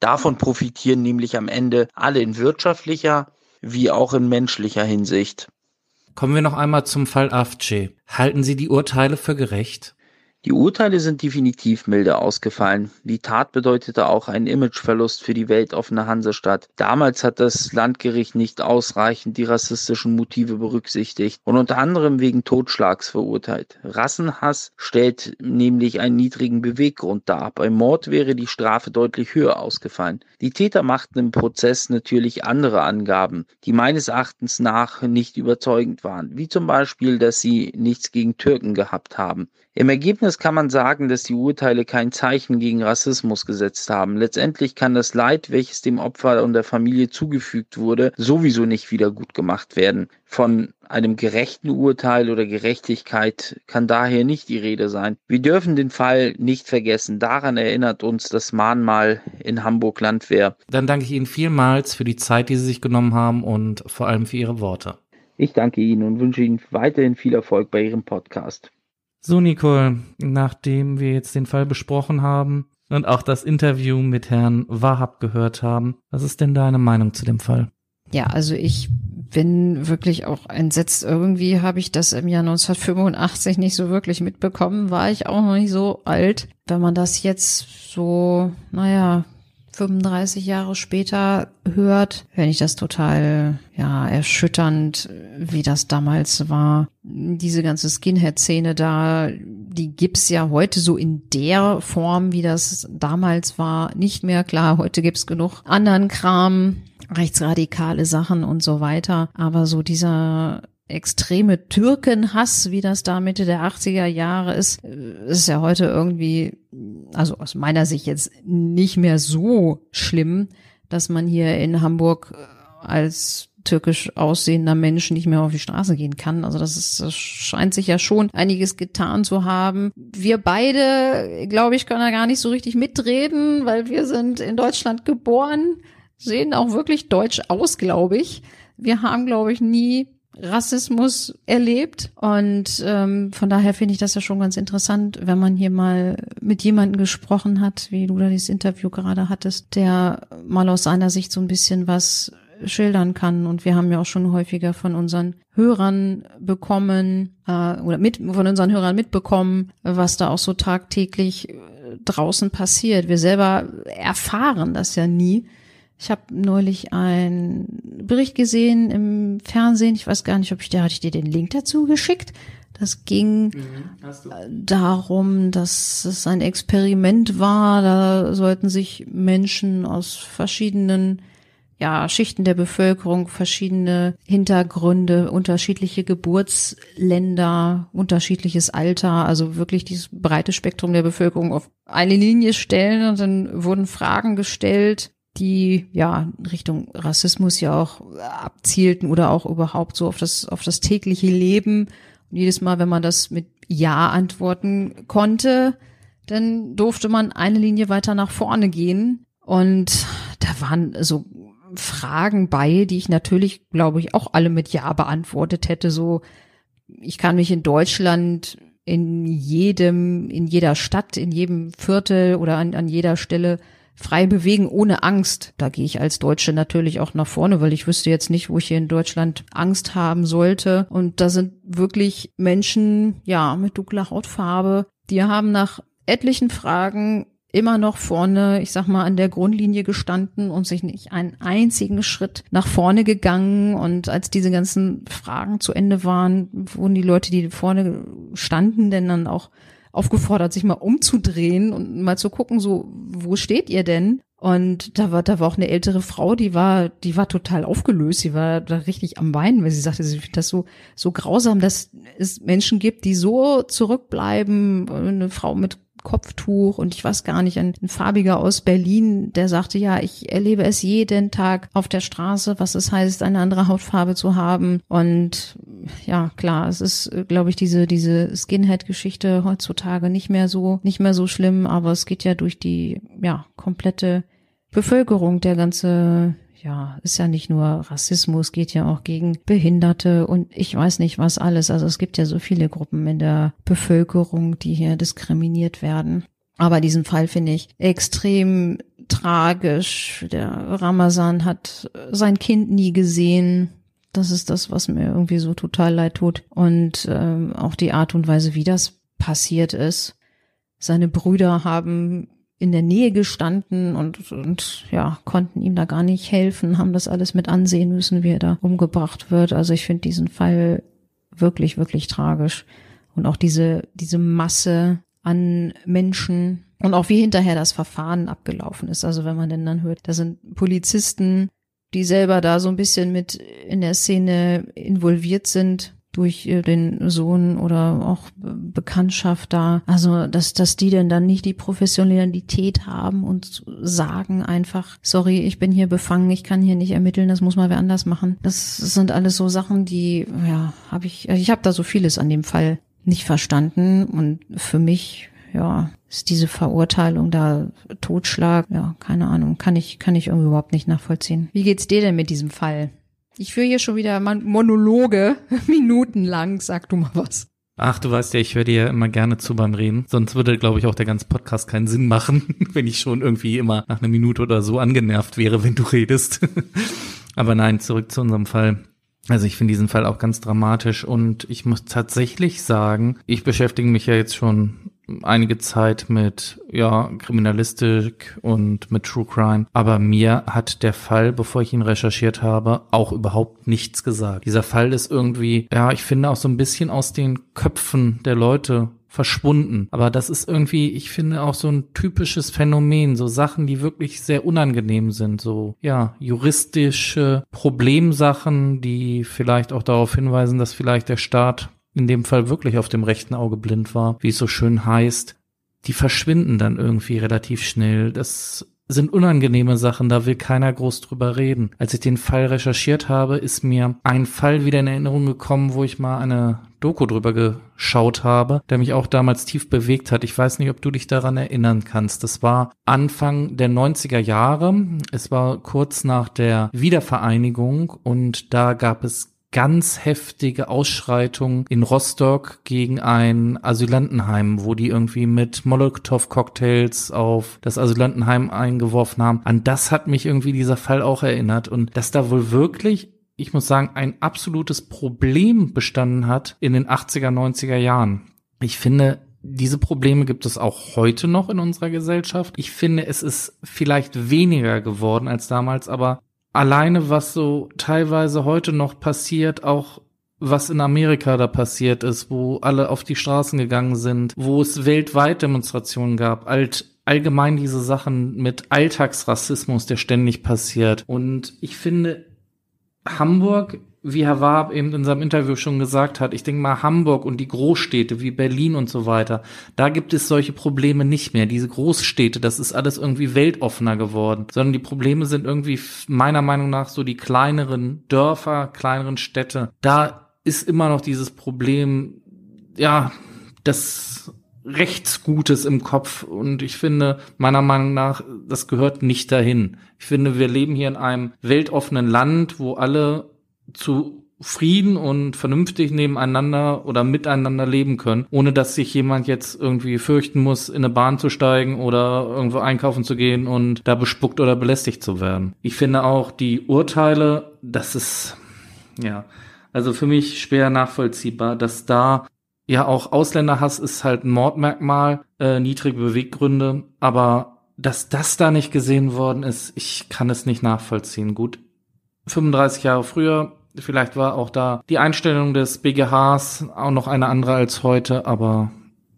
Davon profitieren nämlich am Ende alle in wirtschaftlicher wie auch in menschlicher Hinsicht. Kommen wir noch einmal zum Fall Afce. Halten Sie die Urteile für gerecht? Die Urteile sind definitiv milder ausgefallen. Die Tat bedeutete auch einen Imageverlust für die weltoffene Hansestadt. Damals hat das Landgericht nicht ausreichend die rassistischen Motive berücksichtigt und unter anderem wegen Totschlags verurteilt. Rassenhass stellt nämlich einen niedrigen Beweggrund dar. Beim Mord wäre die Strafe deutlich höher ausgefallen. Die Täter machten im Prozess natürlich andere Angaben, die meines Erachtens nach nicht überzeugend waren, wie zum Beispiel, dass sie nichts gegen Türken gehabt haben. Im Ergebnis kann man sagen, dass die Urteile kein Zeichen gegen Rassismus gesetzt haben. Letztendlich kann das Leid, welches dem Opfer und der Familie zugefügt wurde, sowieso nicht wieder gut gemacht werden. Von einem gerechten Urteil oder Gerechtigkeit kann daher nicht die Rede sein. Wir dürfen den Fall nicht vergessen. Daran erinnert uns das Mahnmal in Hamburg Landwehr. Dann danke ich Ihnen vielmals für die Zeit, die Sie sich genommen haben und vor allem für Ihre Worte. Ich danke Ihnen und wünsche Ihnen weiterhin viel Erfolg bei Ihrem Podcast. So, Nicole, nachdem wir jetzt den Fall besprochen haben und auch das Interview mit Herrn Wahab gehört haben, was ist denn deine Meinung zu dem Fall? Ja, also ich bin wirklich auch entsetzt. Irgendwie habe ich das im Jahr 1985 nicht so wirklich mitbekommen. War ich auch noch nicht so alt. Wenn man das jetzt so, naja, 35 Jahre später hört, finde ich das total, ja, erschütternd, wie das damals war. Diese ganze Skinhead-Szene da, die gibt's ja heute so in der Form, wie das damals war, nicht mehr. Klar, heute gibt's genug anderen Kram, rechtsradikale Sachen und so weiter. Aber so dieser extreme Türkenhass, wie das da Mitte der 80er Jahre ist, ist ja heute irgendwie, also aus meiner Sicht jetzt nicht mehr so schlimm, dass man hier in Hamburg äh, als türkisch aussehender Mensch nicht mehr auf die Straße gehen kann. Also das, ist, das scheint sich ja schon einiges getan zu haben. Wir beide, glaube ich, können da gar nicht so richtig mitreden, weil wir sind in Deutschland geboren, sehen auch wirklich deutsch aus, glaube ich. Wir haben, glaube ich, nie Rassismus erlebt. Und ähm, von daher finde ich das ja schon ganz interessant, wenn man hier mal mit jemandem gesprochen hat, wie du da dieses Interview gerade hattest, der mal aus seiner Sicht so ein bisschen was schildern kann. Und wir haben ja auch schon häufiger von unseren Hörern bekommen äh, oder mit von unseren Hörern mitbekommen, was da auch so tagtäglich äh, draußen passiert. Wir selber erfahren das ja nie Ich habe neulich einen Bericht gesehen im Fernsehen. Ich weiß gar nicht, ob ich da hatte ich dir den Link dazu geschickt. Das ging mhm, darum, dass es ein Experiment war. Da sollten sich Menschen aus verschiedenen ja, Schichten der Bevölkerung, verschiedene Hintergründe, unterschiedliche Geburtsländer, unterschiedliches Alter, also wirklich dieses breite Spektrum der Bevölkerung auf eine Linie stellen und dann wurden Fragen gestellt, die ja Richtung Rassismus ja auch abzielten oder auch überhaupt so auf das, auf das tägliche Leben. Und jedes Mal, wenn man das mit Ja antworten konnte, dann durfte man eine Linie weiter nach vorne gehen. Und da waren so Fragen bei, die ich natürlich, glaube ich, auch alle mit Ja beantwortet hätte. So, ich kann mich in Deutschland in jedem, in jeder Stadt, in jedem Viertel oder an, an jeder Stelle frei bewegen ohne Angst. Da gehe ich als Deutsche natürlich auch nach vorne, weil ich wüsste jetzt nicht, wo ich hier in Deutschland Angst haben sollte. Und da sind wirklich Menschen, ja, mit dunkler Hautfarbe, die haben nach etlichen Fragen immer noch vorne, ich sag mal, an der Grundlinie gestanden und sich nicht einen einzigen Schritt nach vorne gegangen. Und als diese ganzen Fragen zu Ende waren, wurden die Leute, die vorne standen, denn dann auch aufgefordert, sich mal umzudrehen und mal zu gucken, so, wo steht ihr denn? Und da war, da war auch eine ältere Frau, die war, die war total aufgelöst. Sie war da richtig am Weinen, weil sie sagte, sie findet das so, so grausam, dass es Menschen gibt, die so zurückbleiben. Eine Frau mit Kopftuch und ich weiß gar nicht, ein, ein farbiger aus Berlin, der sagte, ja, ich erlebe es jeden Tag auf der Straße, was es heißt, eine andere Hautfarbe zu haben. Und ja, klar, es ist, glaube ich, diese, diese Skinhead-Geschichte heutzutage nicht mehr so, nicht mehr so schlimm, aber es geht ja durch die, ja, komplette Bevölkerung, der ganze ja, ist ja nicht nur Rassismus, geht ja auch gegen Behinderte und ich weiß nicht was alles. Also es gibt ja so viele Gruppen in der Bevölkerung, die hier diskriminiert werden. Aber diesen Fall finde ich extrem tragisch. Der Ramazan hat sein Kind nie gesehen. Das ist das, was mir irgendwie so total leid tut. Und ähm, auch die Art und Weise, wie das passiert ist. Seine Brüder haben in der Nähe gestanden und, und ja, konnten ihm da gar nicht helfen, haben das alles mit ansehen müssen, wie er da umgebracht wird. Also ich finde diesen Fall wirklich, wirklich tragisch. Und auch diese, diese Masse an Menschen und auch wie hinterher das Verfahren abgelaufen ist. Also wenn man denn dann hört, da sind Polizisten, die selber da so ein bisschen mit in der Szene involviert sind, durch den Sohn oder auch Bekanntschaft da. Also, dass, dass die denn dann nicht die Professionalität haben und sagen einfach, sorry, ich bin hier befangen, ich kann hier nicht ermitteln, das muss mal wer anders machen. Das sind alles so Sachen, die, ja, habe ich, ich habe da so vieles an dem Fall nicht verstanden und für mich, ja, ist diese Verurteilung da Totschlag, ja, keine Ahnung, kann ich, kann ich irgendwie überhaupt nicht nachvollziehen. Wie geht's dir denn mit diesem Fall? Ich führe hier schon wieder Monologe, <laughs> minutenlang. Sag du mal was. Ach, du weißt ja, ich höre dir ja immer gerne zu beim Reden. Sonst würde, glaube ich, auch der ganze Podcast keinen Sinn machen, <laughs> wenn ich schon irgendwie immer nach einer Minute oder so angenervt wäre, wenn du redest. <laughs> Aber nein, zurück zu unserem Fall. Also ich finde diesen Fall auch ganz dramatisch und ich muss tatsächlich sagen, ich beschäftige mich ja jetzt schon einige Zeit mit ja Kriminalistik und mit True Crime, aber mir hat der Fall, bevor ich ihn recherchiert habe, auch überhaupt nichts gesagt. Dieser Fall ist irgendwie, ja, ich finde auch so ein bisschen aus den Köpfen der Leute verschwunden. Aber das ist irgendwie, ich finde auch so ein typisches Phänomen, so Sachen, die wirklich sehr unangenehm sind, so ja, juristische Problemsachen, die vielleicht auch darauf hinweisen, dass vielleicht der Staat in dem Fall wirklich auf dem rechten Auge blind war, wie es so schön heißt, die verschwinden dann irgendwie relativ schnell. Das sind unangenehme Sachen, da will keiner groß drüber reden. Als ich den Fall recherchiert habe, ist mir ein Fall wieder in Erinnerung gekommen, wo ich mal eine Doku drüber geschaut habe, der mich auch damals tief bewegt hat. Ich weiß nicht, ob du dich daran erinnern kannst. Das war Anfang der 90er Jahre. Es war kurz nach der Wiedervereinigung und da gab es ganz heftige Ausschreitung in Rostock gegen ein Asylantenheim, wo die irgendwie mit Molotow-Cocktails auf das Asylantenheim eingeworfen haben. An das hat mich irgendwie dieser Fall auch erinnert und dass da wohl wirklich ich muss sagen, ein absolutes Problem bestanden hat in den 80er, 90er Jahren. Ich finde, diese Probleme gibt es auch heute noch in unserer Gesellschaft. Ich finde, es ist vielleicht weniger geworden als damals, aber alleine was so teilweise heute noch passiert, auch was in Amerika da passiert ist, wo alle auf die Straßen gegangen sind, wo es weltweit Demonstrationen gab, alt, allgemein diese Sachen mit Alltagsrassismus, der ständig passiert. Und ich finde, Hamburg wie Herr Warb eben in seinem Interview schon gesagt hat, ich denke mal Hamburg und die Großstädte wie Berlin und so weiter, da gibt es solche Probleme nicht mehr. Diese Großstädte, das ist alles irgendwie weltoffener geworden, sondern die Probleme sind irgendwie meiner Meinung nach so die kleineren Dörfer, kleineren Städte. Da ist immer noch dieses Problem, ja, das Rechtsgutes im Kopf und ich finde, meiner Meinung nach, das gehört nicht dahin. Ich finde, wir leben hier in einem weltoffenen Land, wo alle zu Frieden und vernünftig nebeneinander oder miteinander leben können, ohne dass sich jemand jetzt irgendwie fürchten muss, in eine Bahn zu steigen oder irgendwo einkaufen zu gehen und da bespuckt oder belästigt zu werden. Ich finde auch die Urteile, das ist, ja, also für mich schwer nachvollziehbar, dass da ja auch Ausländerhass ist halt ein Mordmerkmal, äh, niedrige Beweggründe, aber dass das da nicht gesehen worden ist, ich kann es nicht nachvollziehen. Gut, 35 Jahre früher. Vielleicht war auch da die Einstellung des BGHs auch noch eine andere als heute, aber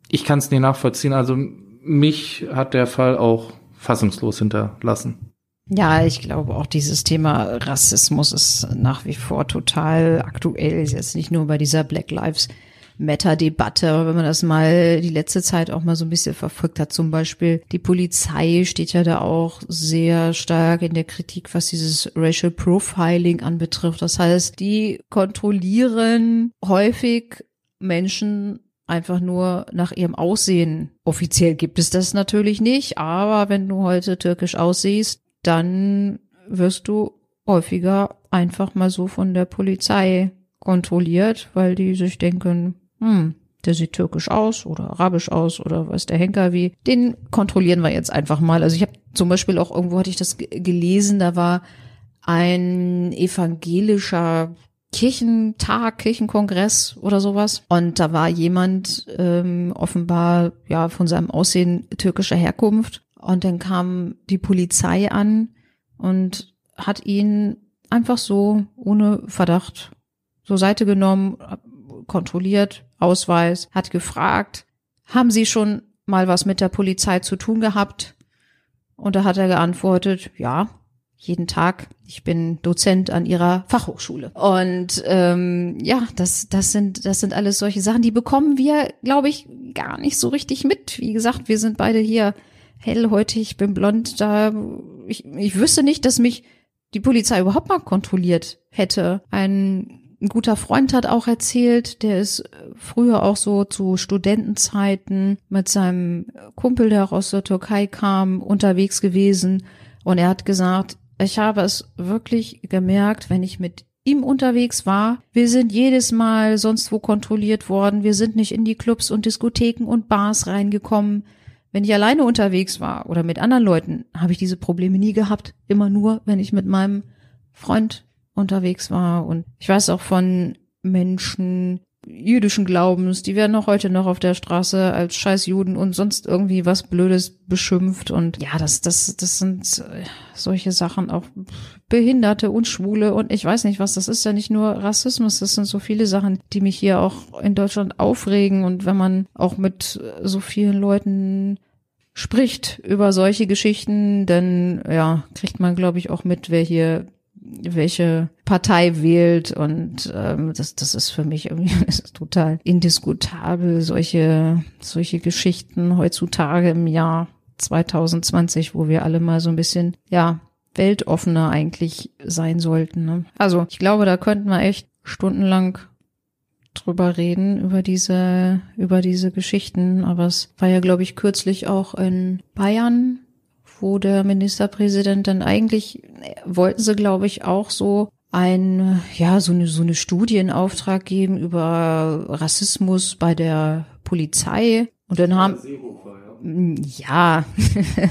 ich kann es nicht nachvollziehen. Also mich hat der Fall auch fassungslos hinterlassen. Ja, ich glaube auch dieses Thema Rassismus ist nach wie vor total aktuell. Ist jetzt nicht nur bei dieser Black Lives Meta-Debatte, wenn man das mal die letzte Zeit auch mal so ein bisschen verfolgt hat. Zum Beispiel die Polizei steht ja da auch sehr stark in der Kritik, was dieses Racial Profiling anbetrifft. Das heißt, die kontrollieren häufig Menschen einfach nur nach ihrem Aussehen. Offiziell gibt es das natürlich nicht, aber wenn du heute türkisch aussiehst, dann wirst du häufiger einfach mal so von der Polizei kontrolliert, weil die sich denken, hm, der sieht türkisch aus oder arabisch aus oder weiß der Henker wie. Den kontrollieren wir jetzt einfach mal. Also ich habe zum Beispiel auch irgendwo hatte ich das gelesen, da war ein evangelischer Kirchentag, Kirchenkongress oder sowas. Und da war jemand ähm, offenbar ja von seinem Aussehen türkischer Herkunft. Und dann kam die Polizei an und hat ihn einfach so ohne Verdacht zur Seite genommen, kontrolliert, Ausweis, hat gefragt, haben Sie schon mal was mit der Polizei zu tun gehabt? Und da hat er geantwortet, ja, jeden Tag. Ich bin Dozent an ihrer Fachhochschule. Und ähm, ja, das, das sind, das sind alles solche Sachen, die bekommen wir, glaube ich, gar nicht so richtig mit. Wie gesagt, wir sind beide hier hellhäutig, ich bin blond, da ich, ich wüsste nicht, dass mich die Polizei überhaupt mal kontrolliert hätte. Ein ein guter Freund hat auch erzählt, der ist früher auch so zu Studentenzeiten mit seinem Kumpel, der auch aus der Türkei kam, unterwegs gewesen. Und er hat gesagt, ich habe es wirklich gemerkt, wenn ich mit ihm unterwegs war. Wir sind jedes Mal sonst wo kontrolliert worden. Wir sind nicht in die Clubs und Diskotheken und Bars reingekommen. Wenn ich alleine unterwegs war oder mit anderen Leuten, habe ich diese Probleme nie gehabt. Immer nur, wenn ich mit meinem Freund unterwegs war. Und ich weiß auch von Menschen jüdischen Glaubens, die werden auch heute noch auf der Straße als Scheißjuden und sonst irgendwie was Blödes beschimpft. Und ja, das, das, das sind äh, solche Sachen, auch Behinderte und Schwule und ich weiß nicht was, das ist ja nicht nur Rassismus, das sind so viele Sachen, die mich hier auch in Deutschland aufregen. Und wenn man auch mit so vielen Leuten spricht über solche Geschichten, dann ja, kriegt man, glaube ich, auch mit, wer hier welche Partei wählt und ähm, das, das ist für mich irgendwie <laughs> total indiskutabel, solche, solche Geschichten heutzutage im Jahr 2020, wo wir alle mal so ein bisschen, ja, weltoffener eigentlich sein sollten. Ne? Also ich glaube, da könnten wir echt stundenlang drüber reden, über diese, über diese Geschichten. Aber es war ja, glaube ich, kürzlich auch in Bayern wo der Ministerpräsident dann eigentlich wollten sie, glaube ich, auch so ein, ja, so eine, so eine Studie in Auftrag geben über Rassismus bei der Polizei. Und dann haben, ja,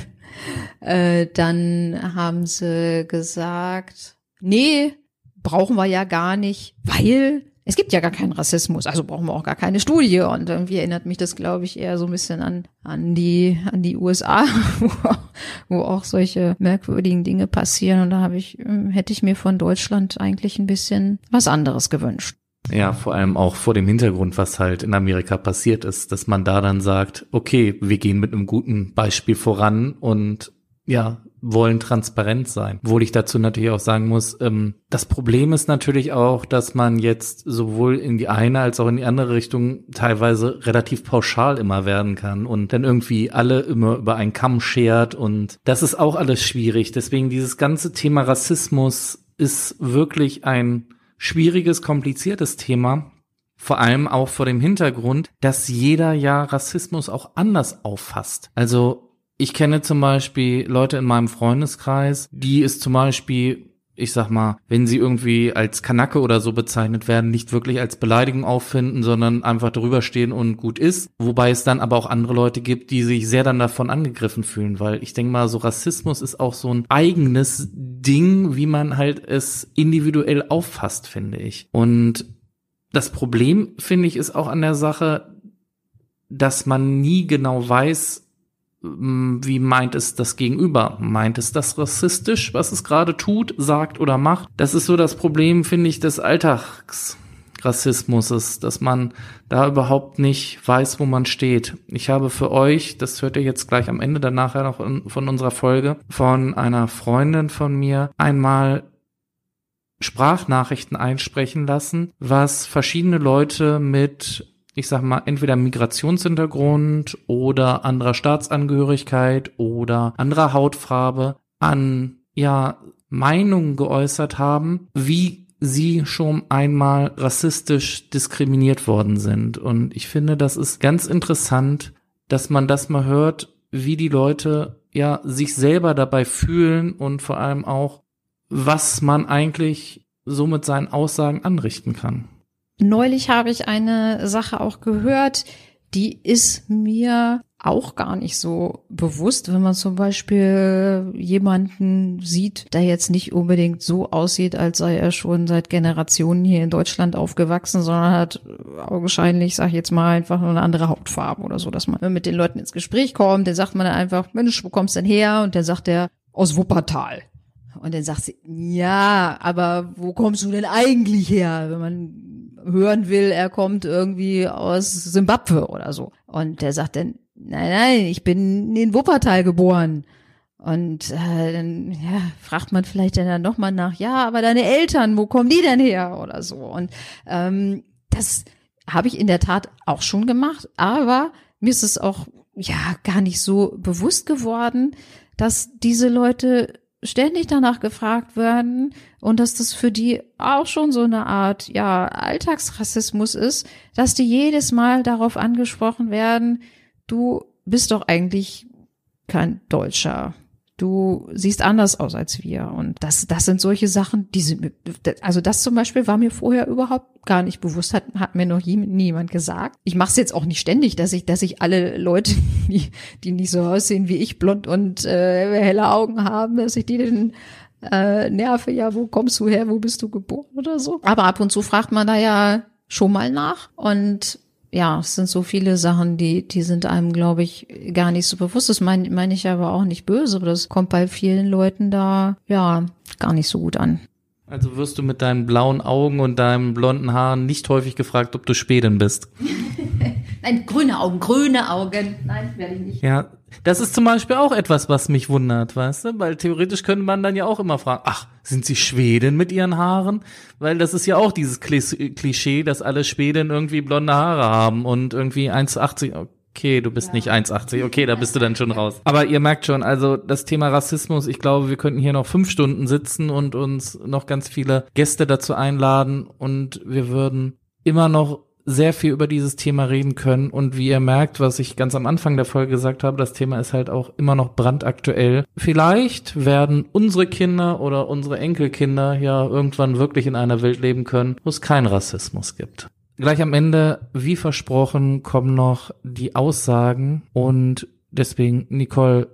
<laughs> äh, dann haben sie gesagt, nee, brauchen wir ja gar nicht, weil es gibt ja gar keinen Rassismus, also brauchen wir auch gar keine Studie. Und irgendwie erinnert mich das, glaube ich, eher so ein bisschen an, an die, an die USA, <laughs> wo, wo auch solche merkwürdigen Dinge passieren. Und da habe ich, ähm, hätte ich mir von Deutschland eigentlich ein bisschen was anderes gewünscht. Ja, vor allem auch vor dem Hintergrund, was halt in Amerika passiert ist, dass man da dann sagt, okay, wir gehen mit einem guten Beispiel voran und ja, wollen transparent sein. Obwohl ich dazu natürlich auch sagen muss, ähm, das Problem ist natürlich auch, dass man jetzt sowohl in die eine als auch in die andere Richtung teilweise relativ pauschal immer werden kann und dann irgendwie alle immer über einen Kamm schert und das ist auch alles schwierig. Deswegen dieses ganze Thema Rassismus ist wirklich ein schwieriges, kompliziertes Thema. Vor allem auch vor dem Hintergrund, dass jeder ja Rassismus auch anders auffasst. Also ich kenne zum Beispiel Leute in meinem Freundeskreis, die es zum Beispiel, ich sag mal, wenn sie irgendwie als Kanacke oder so bezeichnet werden, nicht wirklich als Beleidigung auffinden, sondern einfach drüber stehen und gut ist. Wobei es dann aber auch andere Leute gibt, die sich sehr dann davon angegriffen fühlen, weil ich denke mal, so Rassismus ist auch so ein eigenes Ding, wie man halt es individuell auffasst, finde ich. Und das Problem, finde ich, ist auch an der Sache, dass man nie genau weiß, wie meint es das Gegenüber? Meint es das rassistisch, was es gerade tut, sagt oder macht? Das ist so das Problem, finde ich, des Alltagsrassismus, dass man da überhaupt nicht weiß, wo man steht. Ich habe für euch, das hört ihr jetzt gleich am Ende dann nachher noch von unserer Folge, von einer Freundin von mir einmal Sprachnachrichten einsprechen lassen, was verschiedene Leute mit ich sag mal, entweder Migrationshintergrund oder anderer Staatsangehörigkeit oder anderer Hautfarbe an, ja, Meinungen geäußert haben, wie sie schon einmal rassistisch diskriminiert worden sind. Und ich finde, das ist ganz interessant, dass man das mal hört, wie die Leute ja sich selber dabei fühlen und vor allem auch, was man eigentlich so mit seinen Aussagen anrichten kann. Neulich habe ich eine Sache auch gehört, die ist mir auch gar nicht so bewusst, wenn man zum Beispiel jemanden sieht, der jetzt nicht unbedingt so aussieht, als sei er schon seit Generationen hier in Deutschland aufgewachsen, sondern hat augenscheinlich, sag ich jetzt mal, einfach nur eine andere Hautfarbe oder so, dass man mit den Leuten ins Gespräch kommt, dann sagt man dann einfach, Mensch, wo kommst du denn her? Und dann sagt er, aus Wuppertal. Und dann sagt sie, ja, aber wo kommst du denn eigentlich her? Wenn man hören will, er kommt irgendwie aus Simbabwe oder so. Und der sagt dann, nein, nein, ich bin in Wuppertal geboren. Und äh, dann ja, fragt man vielleicht dann nochmal nach, ja, aber deine Eltern, wo kommen die denn her oder so? Und ähm, das habe ich in der Tat auch schon gemacht, aber mir ist es auch ja gar nicht so bewusst geworden, dass diese Leute ständig danach gefragt werden und dass das für die auch schon so eine Art, ja, Alltagsrassismus ist, dass die jedes Mal darauf angesprochen werden, du bist doch eigentlich kein Deutscher du siehst anders aus als wir. Und das, das sind solche Sachen, die sind, also das zum Beispiel war mir vorher überhaupt gar nicht bewusst, hat, hat mir noch nie, niemand gesagt. Ich mache es jetzt auch nicht ständig, dass ich, dass ich alle Leute, <laughs> die, die nicht so aussehen wie ich, blond und äh, helle Augen haben, dass ich die dann äh, nerve, ja, wo kommst du her, wo bist du geboren oder so. Aber ab und zu fragt man da ja schon mal nach und ja, es sind so viele Sachen, die, die sind einem, glaube ich, gar nicht so bewusst. Das meine mein ich aber auch nicht böse, aber das kommt bei vielen Leuten da, ja, gar nicht so gut an. Also wirst du mit deinen blauen Augen und deinem blonden Haaren nicht häufig gefragt, ob du Späden bist. <laughs> Nein, grüne Augen, grüne Augen. Nein, werde ich nicht. Ja, das ist zum Beispiel auch etwas, was mich wundert, weißt du? Weil theoretisch könnte man dann ja auch immer fragen, ach, sind sie Schweden mit ihren Haaren? Weil das ist ja auch dieses Klischee, dass alle Schweden irgendwie blonde Haare haben und irgendwie 1,80. Okay, du bist ja. nicht 1,80. Okay, da bist du dann schon raus. Aber ihr merkt schon, also das Thema Rassismus, ich glaube, wir könnten hier noch fünf Stunden sitzen und uns noch ganz viele Gäste dazu einladen und wir würden immer noch sehr viel über dieses Thema reden können. Und wie ihr merkt, was ich ganz am Anfang der Folge gesagt habe, das Thema ist halt auch immer noch brandaktuell. Vielleicht werden unsere Kinder oder unsere Enkelkinder ja irgendwann wirklich in einer Welt leben können, wo es keinen Rassismus gibt. Gleich am Ende, wie versprochen, kommen noch die Aussagen und deswegen, Nicole,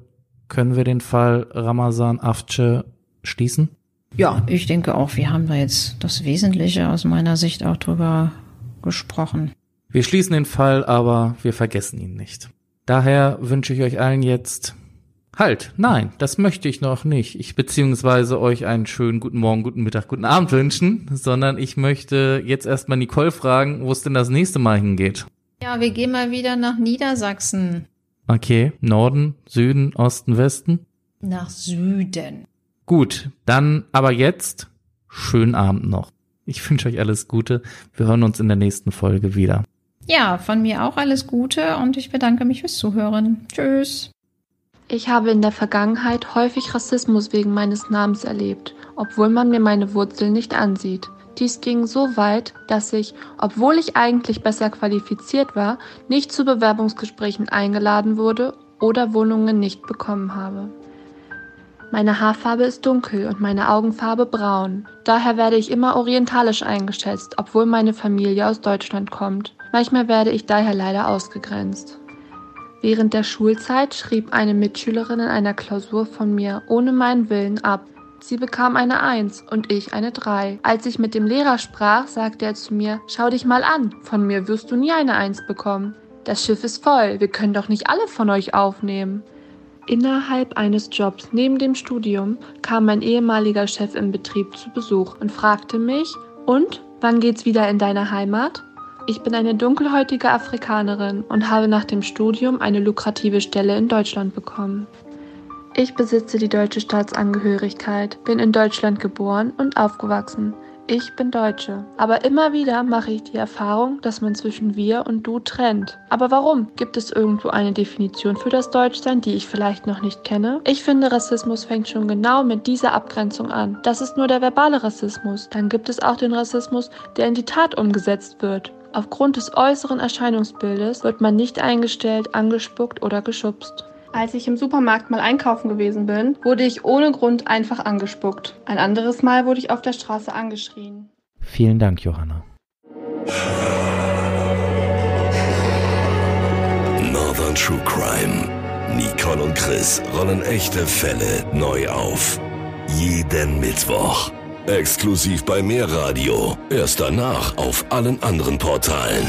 können wir den Fall Ramazan Afce schließen? Ja, ich denke auch, wir haben da jetzt das Wesentliche aus meiner Sicht auch drüber gesprochen. Wir schließen den Fall, aber wir vergessen ihn nicht. Daher wünsche ich euch allen jetzt Halt, nein, das möchte ich noch nicht. Ich beziehungsweise euch einen schönen guten Morgen, guten Mittag, guten Abend wünschen, sondern ich möchte jetzt erstmal Nicole fragen, wo es denn das nächste Mal hingeht. Ja, wir gehen mal wieder nach Niedersachsen. Okay, Norden, Süden, Osten, Westen? Nach Süden. Gut, dann aber jetzt schönen Abend noch. Ich wünsche euch alles Gute. Wir hören uns in der nächsten Folge wieder. Ja, von mir auch alles Gute und ich bedanke mich fürs Zuhören. Tschüss. Ich habe in der Vergangenheit häufig Rassismus wegen meines Namens erlebt, obwohl man mir meine Wurzeln nicht ansieht. Dies ging so weit, dass ich, obwohl ich eigentlich besser qualifiziert war, nicht zu Bewerbungsgesprächen eingeladen wurde oder Wohnungen nicht bekommen habe. Meine Haarfarbe ist dunkel und meine Augenfarbe braun. Daher werde ich immer orientalisch eingeschätzt, obwohl meine Familie aus Deutschland kommt. Manchmal werde ich daher leider ausgegrenzt. Während der Schulzeit schrieb eine Mitschülerin in einer Klausur von mir ohne meinen Willen ab. Sie bekam eine Eins und ich eine Drei. Als ich mit dem Lehrer sprach, sagte er zu mir, schau dich mal an, von mir wirst du nie eine Eins bekommen. Das Schiff ist voll, wir können doch nicht alle von euch aufnehmen. Innerhalb eines Jobs neben dem Studium kam mein ehemaliger Chef im Betrieb zu Besuch und fragte mich, und, wann geht's wieder in deine Heimat? Ich bin eine dunkelhäutige Afrikanerin und habe nach dem Studium eine lukrative Stelle in Deutschland bekommen. Ich besitze die deutsche Staatsangehörigkeit, bin in Deutschland geboren und aufgewachsen. Ich bin Deutsche. Aber immer wieder mache ich die Erfahrung, dass man zwischen wir und du trennt. Aber warum? Gibt es irgendwo eine Definition für das Deutschsein, die ich vielleicht noch nicht kenne? Ich finde, Rassismus fängt schon genau mit dieser Abgrenzung an. Das ist nur der verbale Rassismus. Dann gibt es auch den Rassismus, der in die Tat umgesetzt wird. Aufgrund des äußeren Erscheinungsbildes wird man nicht eingestellt, angespuckt oder geschubst. Als ich im Supermarkt mal einkaufen gewesen bin, wurde ich ohne Grund einfach angespuckt. Ein anderes Mal wurde ich auf der Straße angeschrien. Vielen Dank, Johanna. Northern True Crime. Nicole und Chris rollen echte Fälle neu auf. Jeden Mittwoch. Exklusiv bei Mehrradio. Erst danach auf allen anderen Portalen.